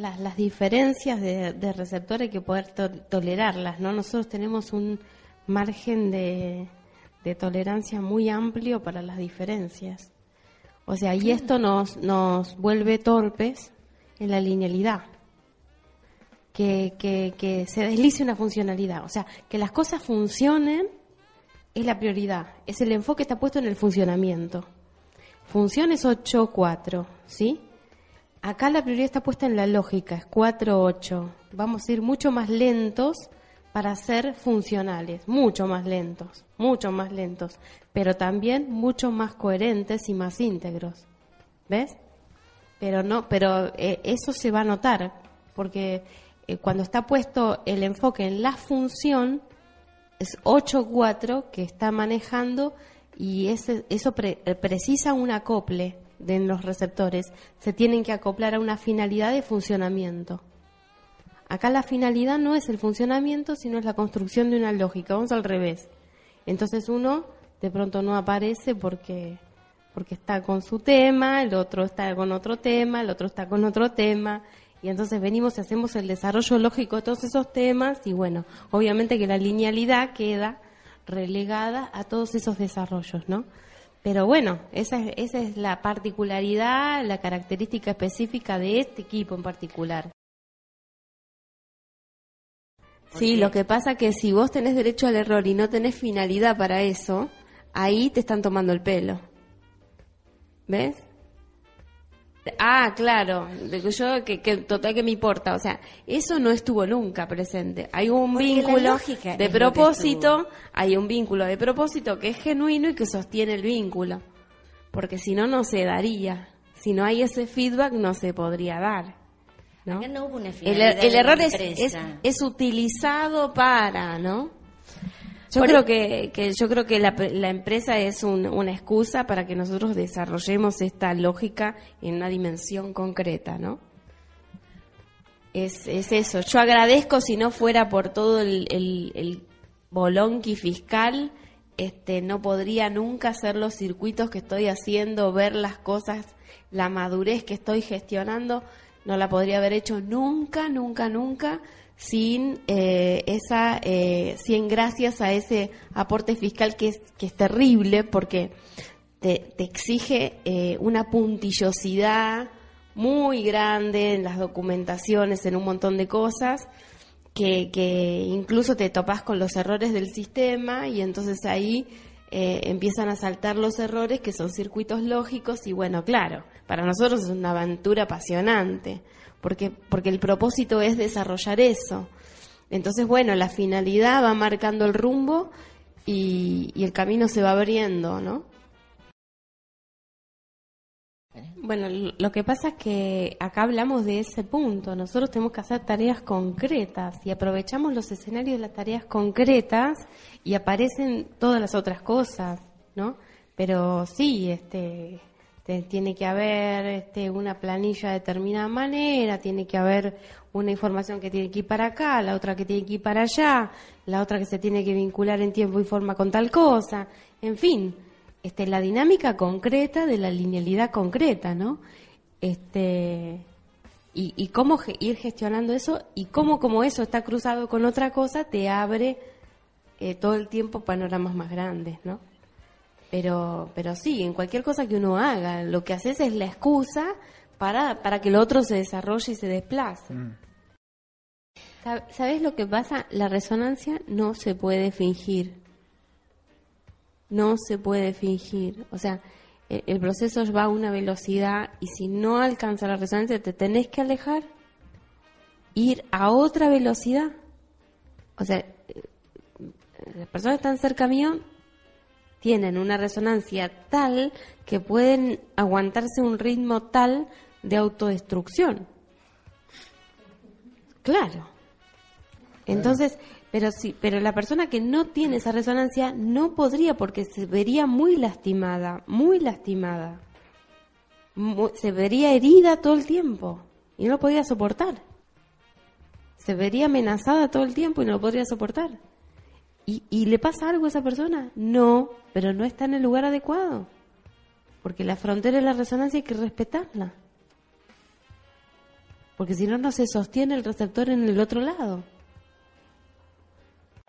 Las, las diferencias de, de receptor hay que poder to- tolerarlas, ¿no? Nosotros tenemos un margen de, de tolerancia muy amplio para las diferencias. O sea, y esto nos, nos vuelve torpes en la linealidad. Que, que, que se deslice una funcionalidad. O sea, que las cosas funcionen es la prioridad. Es el enfoque está puesto en el funcionamiento. Función es 8-4, ¿sí? Acá la prioridad está puesta en la lógica, es 4-8. Vamos a ir mucho más lentos para ser funcionales, mucho más lentos, mucho más lentos, pero también mucho más coherentes y más íntegros. ¿Ves? Pero no, pero eh, eso se va a notar, porque eh, cuando está puesto el enfoque en la función, es 8-4 que está manejando y ese, eso pre- eh, precisa un acople de los receptores. Se tienen que acoplar a una finalidad de funcionamiento. Acá la finalidad no es el funcionamiento, sino es la construcción de una lógica. Vamos al revés. Entonces uno de pronto no aparece porque porque está con su tema, el otro está con otro tema, el otro está con otro tema, y entonces venimos y hacemos el desarrollo lógico de todos esos temas, y bueno, obviamente que la linealidad queda relegada a todos esos desarrollos, ¿no? Pero bueno, esa es, esa es la particularidad, la característica específica de este equipo en particular. Sí, lo que pasa que si vos tenés derecho al error y no tenés finalidad para eso, ahí te están tomando el pelo. ¿Ves? Ah, claro, yo, que, que total que me importa, o sea, eso no estuvo nunca presente. Hay un Porque vínculo de propósito, hay un vínculo de propósito que es genuino y que sostiene el vínculo, porque si no, no se daría. Si no hay ese feedback, no se podría dar. ¿no? Acá no hubo una El, finalidad el error es, es utilizado para, ¿no? Yo creo e- que, que yo creo que la, la empresa es un- una excusa para que nosotros desarrollemos esta lógica en una dimensión concreta, ¿no? Es, es eso. Yo agradezco si no fuera por todo el, el, el bolonqui fiscal, este, no podría nunca hacer los circuitos que estoy haciendo, ver las cosas, la madurez que estoy gestionando, no la podría haber hecho nunca, nunca, nunca sin eh, esa, eh, sin gracias a ese aporte fiscal que es, que es terrible porque te, te exige eh, una puntillosidad muy grande en las documentaciones, en un montón de cosas, que, que incluso te topas con los errores del sistema y entonces ahí eh, empiezan a saltar los errores que son circuitos lógicos y bueno, claro, para nosotros es una aventura apasionante, porque, porque el propósito es desarrollar eso. Entonces, bueno, la finalidad va marcando el rumbo y, y el camino se va abriendo, ¿no? Bueno, lo que pasa es que acá hablamos de ese punto. Nosotros tenemos que hacer tareas concretas y aprovechamos los escenarios de las tareas concretas y aparecen todas las otras cosas, ¿no? Pero sí, este, te- tiene que haber este, una planilla de determinada manera, tiene que haber una información que tiene que ir para acá, la otra que tiene que ir para allá, la otra que se tiene que vincular en tiempo y forma con tal cosa, en fin este, la dinámica concreta de la linealidad concreta, ¿no? Este, y, y cómo ir gestionando eso y cómo como eso está cruzado con otra cosa te abre eh, todo el tiempo panoramas más grandes, ¿no? Pero, pero sí, en cualquier cosa que uno haga, lo que haces es la excusa para, para que el otro se desarrolle y se desplace. Sab- ¿Sabes lo que pasa? La resonancia no se puede fingir no se puede fingir. O sea, e- el proceso va a una velocidad y si no alcanza la resonancia te tenés que alejar, ir a otra velocidad. O sea, eh, las personas están cerca mío tienen una resonancia tal que pueden aguantarse un ritmo tal de autodestrucción. Claro. Entonces, pero sí, pero la persona que no tiene esa resonancia no podría porque se vería muy lastimada, muy lastimada. se vería herida todo el tiempo y no lo podría soportar. Se vería amenazada todo el tiempo y no lo podría soportar. ¿Y, ¿Y le pasa algo a esa persona? No, pero no está en el lugar adecuado. Porque la frontera de la resonancia hay que respetarla. Porque si no, no se sostiene el receptor en el otro lado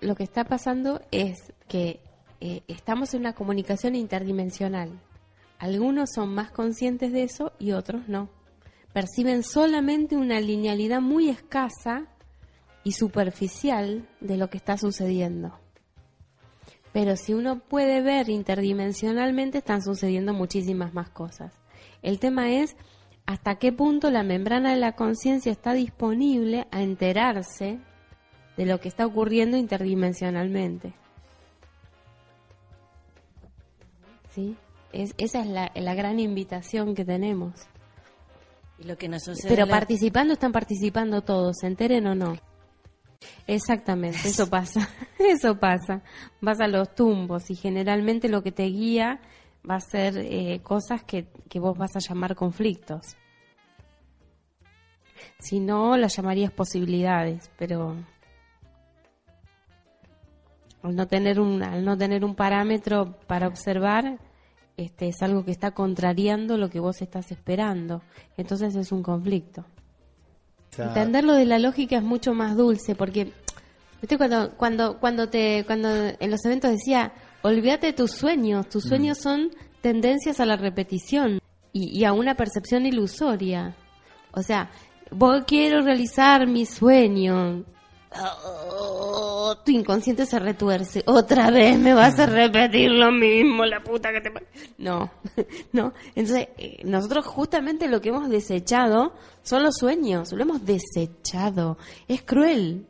lo que está pasando es que eh, estamos en una comunicación interdimensional. Algunos son más conscientes de eso y otros no. Perciben solamente una linealidad muy escasa y superficial de lo que está sucediendo. Pero si uno puede ver interdimensionalmente, están sucediendo muchísimas más cosas. El tema es hasta qué punto la membrana de la conciencia está disponible a enterarse de lo que está ocurriendo interdimensionalmente. ¿Sí? Es, esa es la, la, gran invitación que tenemos. Y lo que nos Pero participando están participando todos, se enteren o no. Exactamente, eso pasa, eso pasa. Vas a los tumbos y generalmente lo que te guía va a ser eh, cosas que, que vos vas a llamar conflictos. Si no, las llamarías posibilidades, pero al no tener un, al no tener un parámetro para observar, este, es algo que está contrariando lo que vos estás esperando. Entonces es un conflicto. Entenderlo de la lógica es mucho más dulce porque ¿viste cuando cuando cuando te cuando en los eventos decía, olvídate de tus sueños, tus sueños mm. son tendencias a la repetición y, y a una percepción ilusoria. O sea, vos quiero realizar mi sueño, Oh, tu inconsciente se retuerce. Otra vez me vas a repetir lo mismo, la puta que te... No, no. Entonces, eh, nosotros justamente lo que hemos desechado son los sueños. Lo hemos desechado. Es cruel.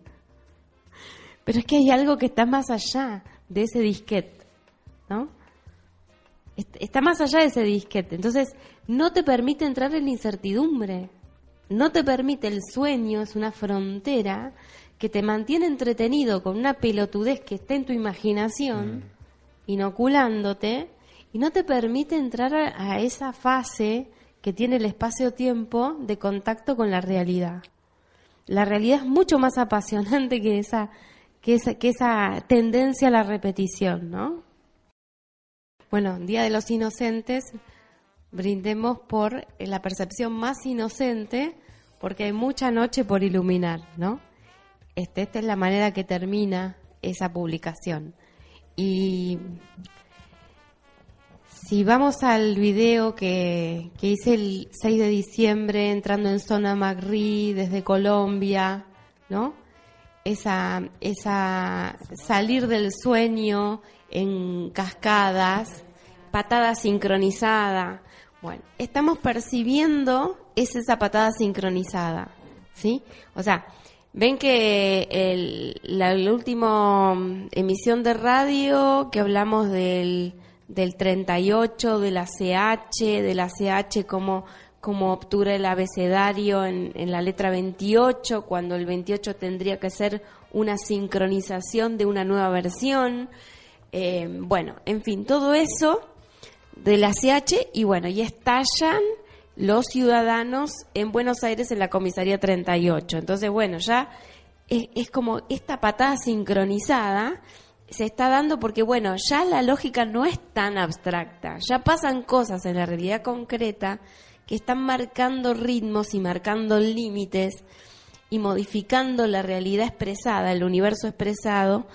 Pero es que hay algo que está más allá de ese disquete, ¿no? Está más allá de ese disquete. Entonces, no te permite entrar en la incertidumbre. No te permite el sueño, es una frontera que te mantiene entretenido con una pelotudez que está en tu imaginación, mm. inoculándote, y no te permite entrar a, esa fase que tiene el espacio-tiempo de contacto con la realidad. La realidad es mucho más apasionante que esa, que esa, que esa tendencia a la repetición, ¿no? Bueno, Día de los Inocentes, brindemos por la percepción más inocente, porque hay mucha noche por iluminar, ¿no? Este, esta es la manera que termina esa publicación. Y si vamos al video que, hice el 6 de diciembre entrando en zona Magri desde Colombia, ¿no? Esa, esa salir del sueño en cascadas, patada sincronizada. Bueno, estamos percibiendo esa patada sincronizada, ¿sí? O sea, Ven que el, la, última emisión de radio que hablamos del, del 38, de la CH, de la CH como, como obtura el abecedario en, en la letra 28, cuando el 28 tendría que ser una sincronización de una nueva versión. Eh, bueno, en fin, todo eso de la CH y bueno, y estallan los ciudadanos en Buenos Aires en la comisaría 38. Entonces, bueno, ya es, como esta patada sincronizada se está dando porque, bueno, ya la lógica no es tan abstracta, ya pasan cosas en la realidad concreta que están marcando ritmos y marcando límites y modificando la realidad expresada, el universo expresado,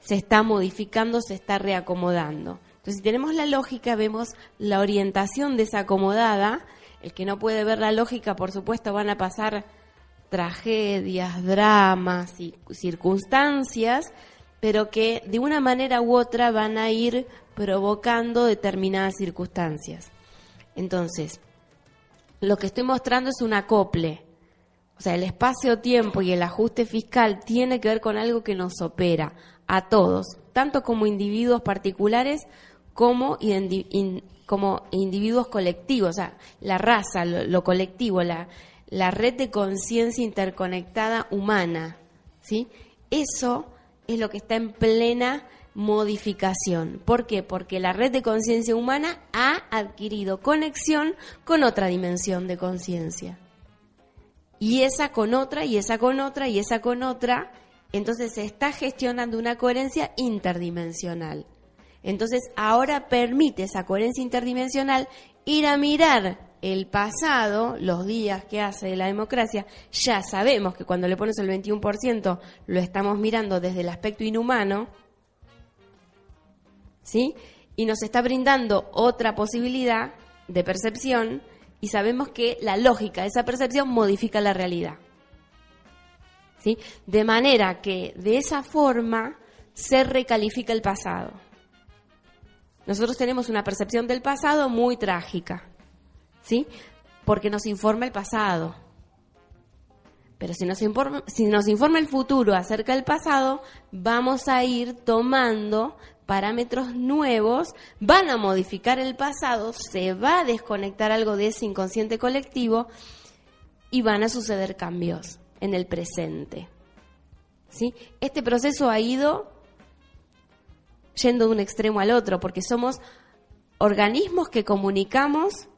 se está modificando, se está reacomodando. Entonces, si tenemos la lógica, vemos la orientación desacomodada el que no puede ver la lógica, por supuesto, van a pasar tragedias, dramas y circunstancias, pero que de una manera u otra van a ir provocando determinadas circunstancias. Entonces, lo que estoy mostrando es un acople. O sea, el espacio-tiempo y el ajuste fiscal tiene que ver con algo que nos opera a todos, tanto como individuos particulares como como individuos colectivos, o sea, la raza, lo, colectivo, la, la red de conciencia interconectada humana. ¿sí? Eso es lo que está en plena modificación. ¿Por qué? Porque la red de conciencia humana ha adquirido conexión con otra dimensión de conciencia. Y esa con otra, y esa con otra, y esa con otra. Entonces se está gestionando una coherencia interdimensional. Entonces ahora permite esa coherencia interdimensional ir a mirar el pasado, los días que hace la democracia, ya sabemos que cuando le pones el 21% lo estamos mirando desde el aspecto inhumano, ¿sí? Y nos está brindando otra posibilidad de percepción y sabemos que la lógica de esa percepción modifica la realidad. ¿Sí? De manera que de esa forma se recalifica el pasado. Nosotros tenemos una percepción del pasado muy trágica, ¿sí? Porque nos informa el pasado. Pero si nos, informa, si nos informa el futuro acerca del pasado, vamos a ir tomando parámetros nuevos, van a modificar el pasado, se va a desconectar algo de ese inconsciente colectivo y van a suceder cambios en el presente. ¿Sí? Este proceso ha ido yendo de un extremo al otro, porque somos organismos que comunicamos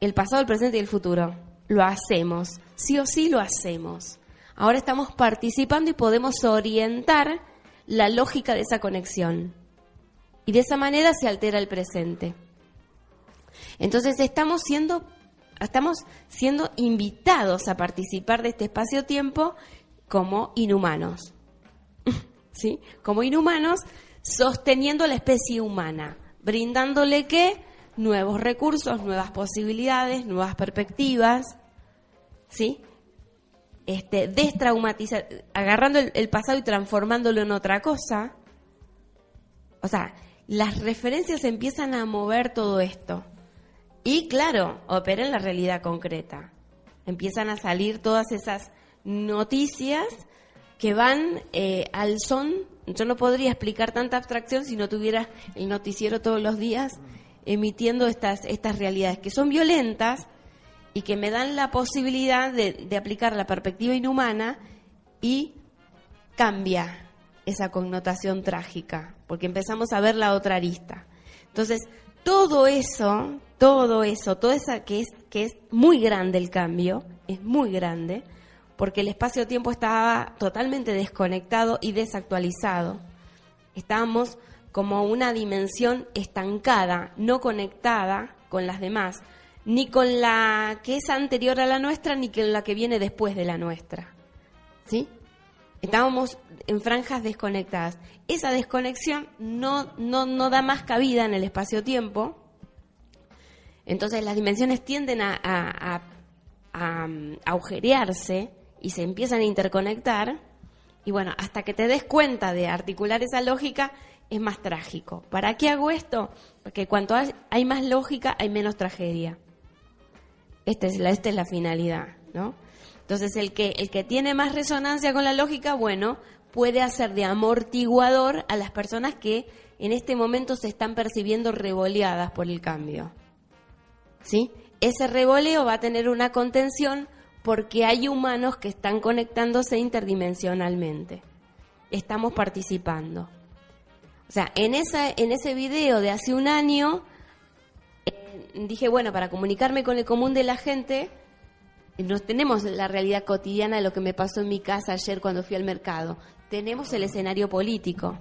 el pasado, el presente y el futuro. Lo hacemos, sí o sí lo hacemos. Ahora estamos participando y podemos orientar la lógica de esa conexión y de esa manera se altera el presente. Entonces estamos siendo, estamos siendo invitados a participar de este espacio-tiempo como inhumanos. ¿Sí? Como inhumanos, sosteniendo la especie humana, brindándole qué? Nuevos recursos, nuevas posibilidades, nuevas perspectivas. ¿Sí? Este, destraumatizar, agarrando el, pasado y transformándolo en otra cosa. O sea, las referencias empiezan a mover todo esto. Y claro, opera en la realidad concreta. Empiezan a salir todas esas noticias que van eh, al son. Yo no podría explicar tanta abstracción si no tuviera el noticiero todos los días emitiendo estas, estas realidades que son violentas y que me dan la posibilidad de, de aplicar la perspectiva inhumana y cambia esa connotación trágica, porque empezamos a ver la otra arista. Entonces, todo eso, todo eso, todo esa que es que es muy grande el cambio, es muy grande, porque el espacio-tiempo estaba totalmente desconectado y desactualizado. Estábamos como una dimensión estancada, no conectada con las demás, ni con la que es anterior a la nuestra, ni con la que viene después de la nuestra. ¿Sí? Estábamos en franjas desconectadas. Esa desconexión no, no, da más cabida en el espacio-tiempo. Entonces las dimensiones tienden a, a, agujerearse y se empiezan a interconectar. Y bueno, hasta que te des cuenta de articular esa lógica, es más trágico. ¿Para qué hago esto? Porque cuanto hay más lógica, hay menos tragedia. Esta es la, esta es la finalidad, ¿no? Entonces, el que, el que tiene más resonancia con la lógica, bueno, puede hacer de amortiguador a las personas que en este momento se están percibiendo revoleadas por el cambio. ¿Sí? Ese revoleo va a tener una contención porque hay humanos que están conectándose interdimensionalmente. Estamos participando. O sea, en, esa, en ese video de hace un año, eh, dije, bueno, para comunicarme con el común de la gente, no tenemos la realidad cotidiana de lo que me pasó en mi casa ayer cuando fui al mercado. Tenemos el escenario político,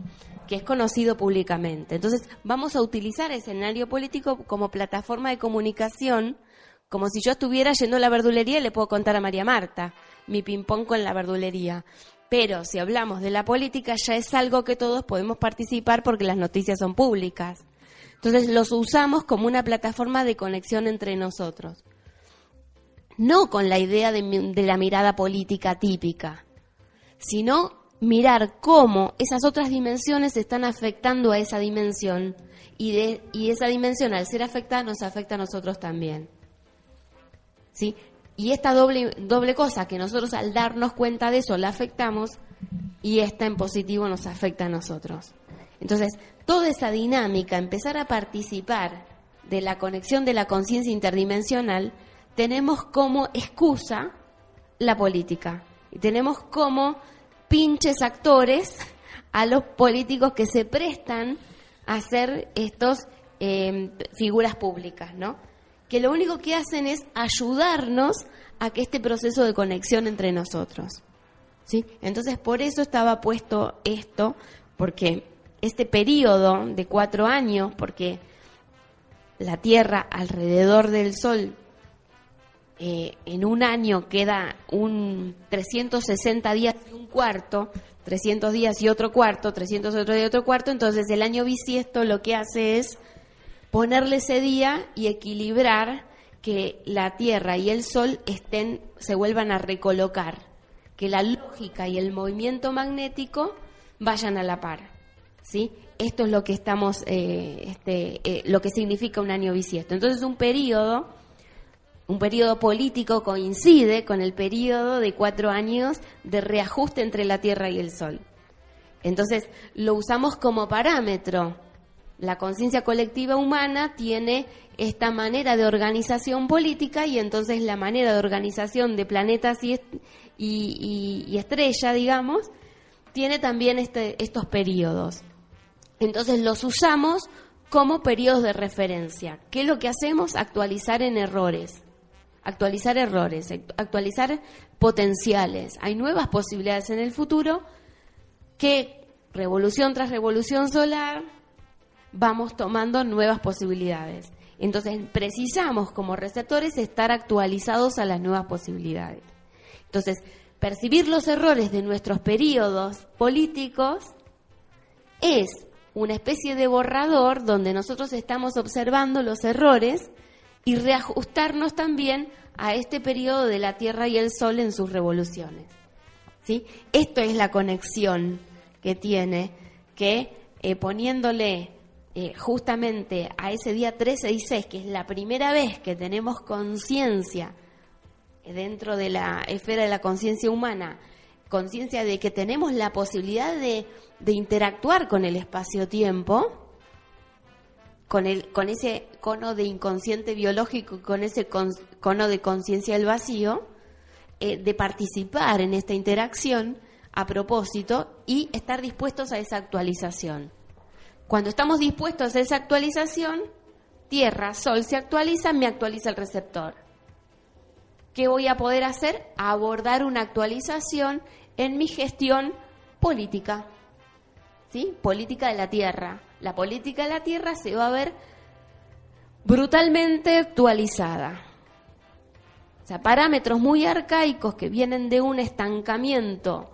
que es conocido públicamente. Entonces, vamos a utilizar el escenario político como plataforma de comunicación, como si yo estuviera yendo a la verdulería y le puedo contar a María Marta mi ping-pong con la verdulería. Pero si hablamos de la política, ya es algo que todos podemos participar porque las noticias son públicas. Entonces, los usamos como una plataforma de conexión entre nosotros no con la idea de, la mirada política típica, sino mirar cómo esas otras dimensiones están afectando a esa dimensión y, de, y esa dimensión al ser afectada nos afecta a nosotros también. ¿Sí? Y esta doble, doble cosa, que nosotros al darnos cuenta de eso la afectamos y esta en positivo nos afecta a nosotros. Entonces, toda esa dinámica, empezar a participar de la conexión de la conciencia interdimensional, tenemos como excusa la política. Y tenemos como pinches actores a los políticos que se prestan a ser estos eh, figuras públicas, ¿no? Que lo único que hacen es ayudarnos a que este proceso de conexión entre nosotros. ¿sí? Entonces, por eso estaba puesto esto, porque este periodo de cuatro años, porque la Tierra alrededor del Sol eh, en un año queda un 360 días y un cuarto, 300 días y otro cuarto, 300 otro y otro cuarto, entonces el año bisiesto lo que hace es ponerle ese día y equilibrar que la Tierra y el Sol estén, se vuelvan a recolocar, que la lógica y el movimiento magnético vayan a la par. ¿sí? Esto es lo que estamos, eh, este, eh, lo que significa un año bisiesto. Entonces un periodo un periodo político coincide con el periodo de cuatro años de reajuste entre la Tierra y el Sol. Entonces, lo usamos como parámetro. La conciencia colectiva humana tiene esta manera de organización política y entonces la manera de organización de planetas y, estrella, digamos, tiene también este, estos periodos. Entonces los usamos como periodos de referencia. ¿Qué es lo que hacemos? Actualizar en errores actualizar errores, actualizar potenciales. Hay nuevas posibilidades en el futuro que revolución tras revolución solar vamos tomando nuevas posibilidades. Entonces precisamos como receptores estar actualizados a las nuevas posibilidades. Entonces, percibir los errores de nuestros periodos políticos es una especie de borrador donde nosotros estamos observando los errores y reajustarnos también a este periodo de la Tierra y el Sol en sus revoluciones. ¿Sí? Esto es la conexión que tiene, que eh, poniéndole eh, justamente a ese día 13 y 6, que es la primera vez que tenemos conciencia dentro de la esfera de la conciencia humana, conciencia de que tenemos la posibilidad de, interactuar con el espacio-tiempo, con, con ese cono de inconsciente biológico, con ese cono de conciencia del vacío, eh, de participar en esta interacción a propósito y estar dispuestos a esa actualización. Cuando estamos dispuestos a esa actualización, Tierra, Sol se actualiza, me actualiza el receptor. ¿Qué voy a poder hacer? Abordar una actualización en mi gestión política. ¿Sí? Política de la Tierra la política de la Tierra se va a ver brutalmente actualizada. O sea, parámetros muy arcaicos que vienen de un estancamiento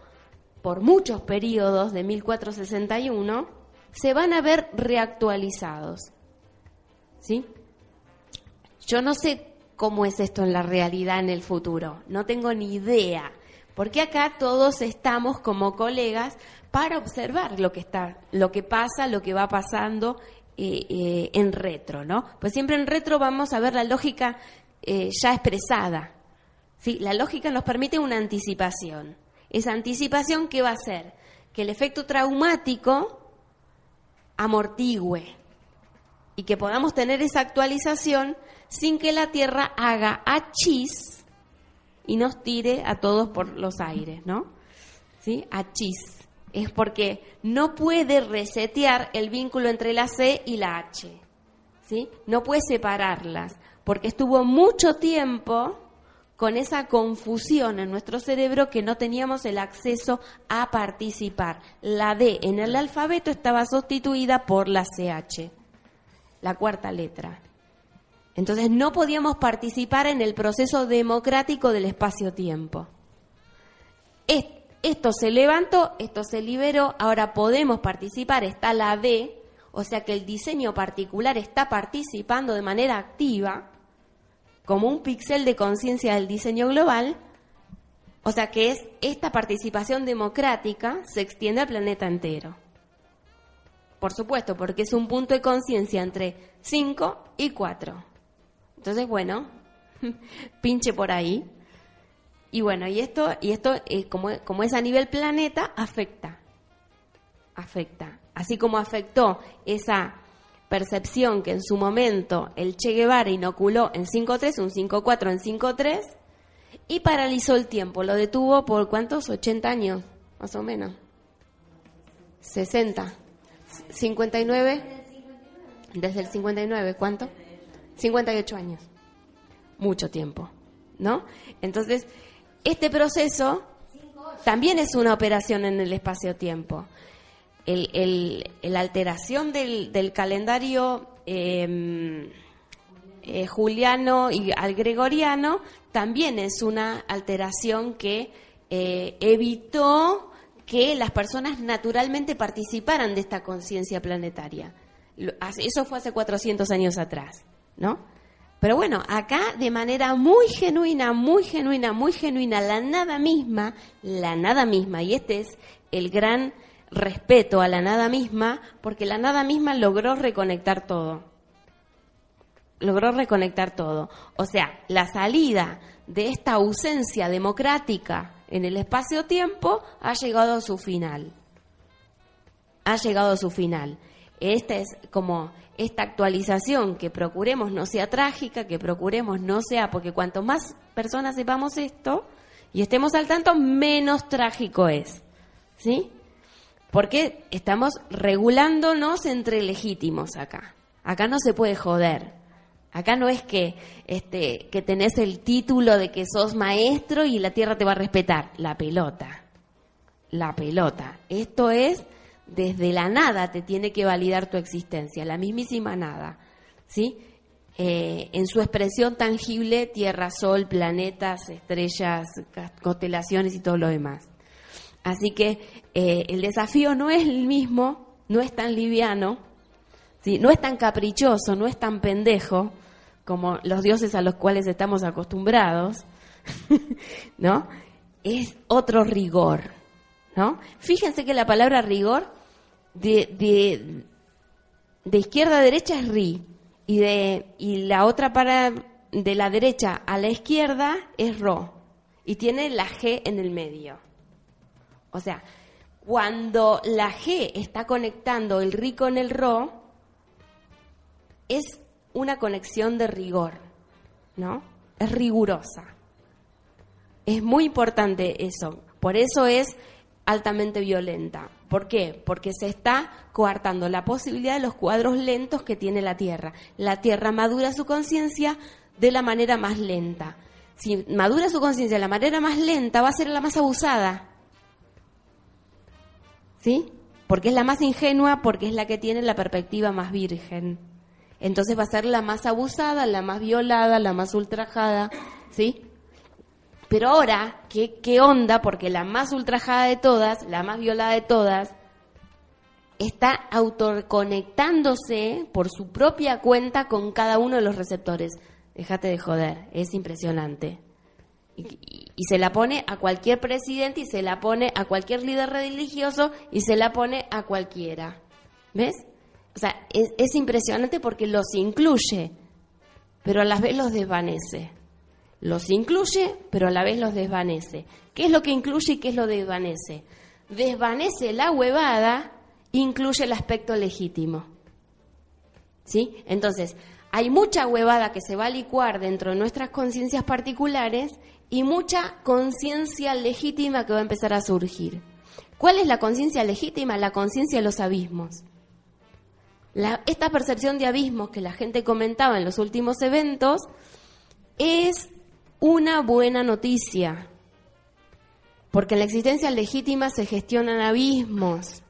por muchos periodos de 1461 se van a ver reactualizados. ¿Sí? Yo no sé cómo es esto en la realidad en el futuro, no tengo ni idea, porque acá todos estamos como colegas para observar lo que está, lo que pasa, lo que va pasando eh, eh, en retro, ¿no? Pues siempre en retro vamos a ver la lógica eh, ya expresada. ¿sí? La lógica nos permite una anticipación. Esa anticipación, ¿qué va a hacer? Que el efecto traumático amortigüe y que podamos tener esa actualización sin que la Tierra haga achis y nos tire a todos por los aires, ¿no? ¿Sí? Achis es porque no puede resetear el vínculo entre la C y la H. ¿sí? No puede separarlas, porque estuvo mucho tiempo con esa confusión en nuestro cerebro que no teníamos el acceso a participar. La D en el alfabeto estaba sustituida por la CH, la cuarta letra. Entonces no podíamos participar en el proceso democrático del espacio-tiempo esto se levantó, esto se liberó, ahora podemos participar, está la D, o sea que el diseño particular está participando de manera activa, como un píxel de conciencia del diseño global, o sea que es esta participación democrática se extiende al planeta entero. Por supuesto, porque es un punto de conciencia entre 5 y 4. Entonces, bueno, pinche por ahí. Y bueno, y esto, y esto eh, como, como es a nivel planeta, afecta. Afecta. Así como afectó esa percepción que en su momento el Che Guevara inoculó en 5.3, un 5.4 en 5.3, y paralizó el tiempo. Lo detuvo por cuántos? 80 años, más o menos. 60. 59. Desde el 59, ¿cuánto? 58 años. Mucho tiempo, ¿no? Entonces, este proceso también es una operación en el espacio-tiempo. El, la alteración del, del calendario em, eh, juliano y al gregoriano también es una alteración que eh, evitó que las personas naturalmente participaran de esta conciencia planetaria. Eso fue hace 400 años atrás, ¿no? Pero bueno, acá de manera muy genuina, muy genuina, muy genuina, la nada misma, la nada misma, y este es el gran respeto a la nada misma, porque la nada misma logró reconectar todo. Logró reconectar todo. O sea, la salida de esta ausencia democrática en el espacio-tiempo ha llegado a su final. Ha llegado a su final. Esta es como esta actualización, que procuremos no sea trágica, que procuremos no sea, porque cuanto más personas sepamos esto y estemos al tanto, menos trágico es. ¿Sí? Porque estamos regulándonos entre legítimos acá. Acá no se puede joder. Acá no es que, este, que tenés el título de que sos maestro y la tierra te va a respetar. La pelota. La pelota. Esto es desde la nada te tiene que validar tu existencia, la mismísima nada, ¿sí? Eh, en su expresión tangible, tierra, sol, planetas, estrellas, constelaciones y todo lo demás. Así que eh, el desafío no es el mismo, no es tan liviano, no es tan caprichoso, no es tan pendejo como los dioses a los cuales estamos acostumbrados, ¿no? Es otro rigor, ¿no? Fíjense que la palabra rigor de, de, izquierda a derecha es ri y de y la otra para de la derecha a la izquierda es ro y tiene la g en el medio. O sea, cuando la g está conectando el ri con el ro es una conexión de rigor, ¿no? Es rigurosa. Es muy importante eso. Por eso es altamente violenta. ¿Por qué? Porque se está coartando la posibilidad de los cuadros lentos que tiene la Tierra. La Tierra madura su conciencia de la manera más lenta. Si madura su conciencia de la manera más lenta, va a ser la más abusada. ¿Sí? Porque es la más ingenua, porque es la que tiene la perspectiva más virgen. Entonces va a ser la más abusada, la más violada, la más ultrajada. ¿Sí? Pero ahora, ¿qué, ¿qué onda? Porque la más ultrajada de todas, la más violada de todas, está autoconectándose por su propia cuenta con cada uno de los receptores. Déjate de joder, es impresionante. Y, se la pone a cualquier presidente y se la pone a cualquier líder religioso y se la pone a cualquiera. ¿Ves? O sea, es, es impresionante porque los incluye, pero a la vez los desvanece. Los incluye, pero a la vez los desvanece. ¿Qué es lo que incluye y qué es lo desvanece? Desvanece la huevada, incluye el aspecto legítimo. ¿Sí? Entonces, hay mucha huevada que se va a licuar dentro de nuestras conciencias particulares y mucha conciencia legítima que va a empezar a surgir. ¿Cuál es la conciencia legítima? La conciencia de los abismos. esta percepción de abismos que la gente comentaba en los últimos eventos es una buena noticia, porque en la existencia legítima se gestionan abismos.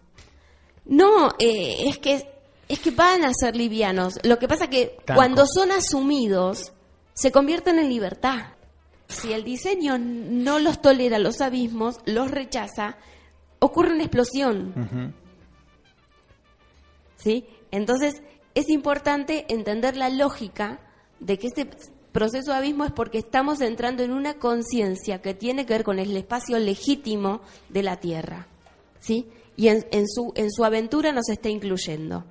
No, eh, es que es que van a ser livianos. Lo que pasa es que cuando son asumidos se convierten en libertad. Si el diseño no los tolera los abismos, los rechaza, ocurre una explosión. ¿Sí? Entonces es importante entender la lógica de que este proceso de abismo es porque estamos entrando en una conciencia que tiene que ver con el espacio legítimo de la Tierra. ¿sí? Y en, su, en su aventura nos está incluyendo.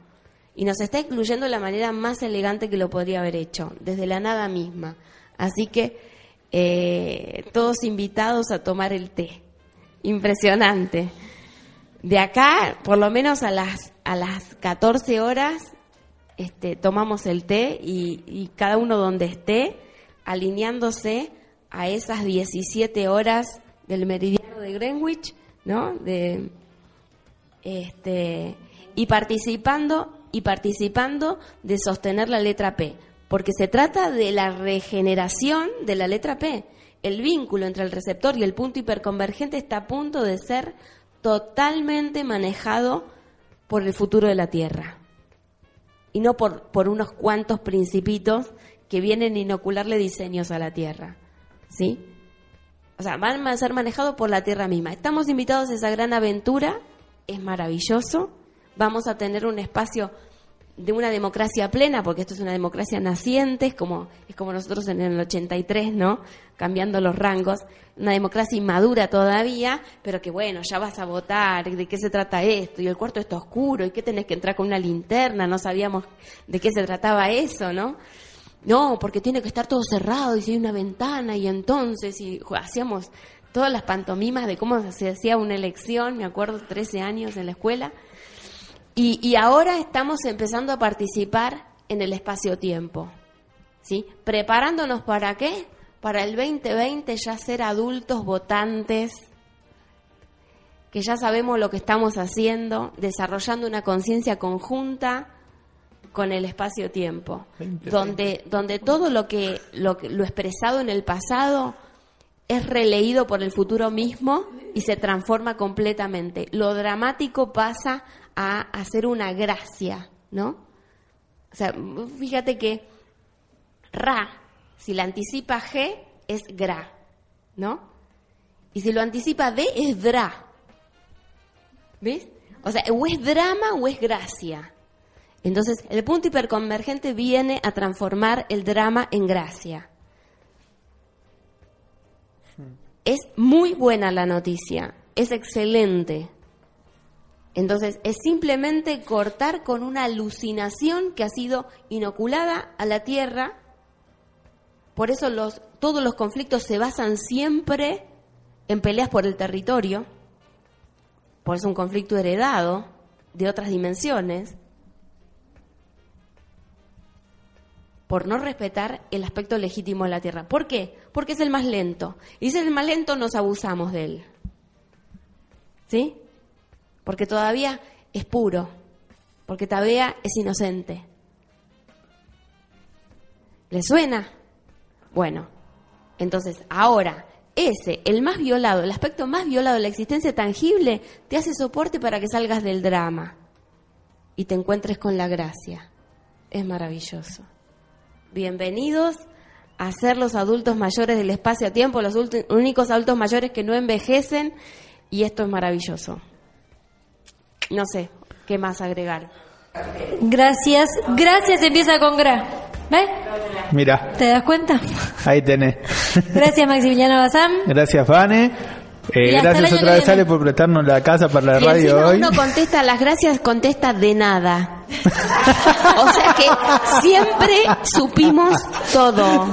Y nos está incluyendo de la manera más elegante que lo podría haber hecho, desde la nada misma. Así que eh, todos invitados a tomar el té. Impresionante. De acá, por lo menos a las, a las 14 horas, este, tomamos el té y, cada uno donde esté, alineándose a esas 17 horas del meridiano de Greenwich, ¿no? De, este, y participando y participando de sostener la letra P, porque se trata de la regeneración de la letra P. El vínculo entre el receptor y el punto hiperconvergente está a punto de ser totalmente manejado por el futuro de la Tierra y no por, por unos cuantos principitos que vienen a inocularle diseños a la Tierra. ¿Sí? O sea, van a ser manejados por la Tierra misma. Estamos invitados a esa gran aventura, es maravilloso. Vamos a tener un espacio de una democracia plena, porque esto es una democracia naciente, es como, es como nosotros en el 83, ¿no? Cambiando los rangos, una democracia inmadura todavía, pero que bueno, ya vas a votar, de qué se trata esto, y el cuarto está oscuro, y qué tenés que entrar con una linterna, no sabíamos de qué se trataba eso, ¿no? No, porque tiene que estar todo cerrado y si hay una ventana, y entonces, y hacíamos todas las pantomimas de cómo se hacía una elección, me acuerdo, 13 años en la escuela, y, ahora estamos empezando a participar en el espacio-tiempo. ¿sí? Preparándonos para qué? Para el 2020 ya ser adultos votantes, que ya sabemos lo que estamos haciendo, desarrollando una conciencia conjunta con el espacio-tiempo, donde, donde todo lo que, lo lo expresado en el pasado es releído por el futuro mismo y se transforma completamente. Lo dramático pasa a hacer una gracia, ¿no? O sea, fíjate que Ra, si la anticipa G, es Gra, ¿no? Y si lo anticipa D, es Dra. ¿Ves? O sea, o es drama o es gracia. Entonces, el punto hiperconvergente viene a transformar el drama en gracia. Es muy buena la noticia, es excelente. Entonces, es simplemente cortar con una alucinación que ha sido inoculada a la Tierra. Por eso todos los conflictos se basan siempre en peleas por el territorio. Por eso un conflicto heredado de otras dimensiones. Por no respetar el aspecto legítimo de la Tierra. ¿Por qué? Porque es el más lento. Y si es el más lento, nos abusamos de él. ¿Sí? Porque todavía es puro, porque todavía es inocente. ¿Le suena? Bueno, entonces ahora ese, el más violado, el aspecto más violado de la existencia tangible, te hace soporte para que salgas del drama y te encuentres con la gracia. Es maravilloso. Bienvenidos a ser los adultos mayores del espacio-tiempo, los únicos adultos mayores que no envejecen, y esto es maravilloso. No sé, ¿qué más agregar? Gracias. Gracias empieza con gra. ¿Ves? Mira. ¿Te das cuenta? Ahí tenés. Gracias Maximiliano Bazán. Gracias Vane. Eh, gracias otra vez Ale por prestarnos la casa para la y radio hoy. uno contesta las gracias, contesta de nada. o sea que siempre supimos todo.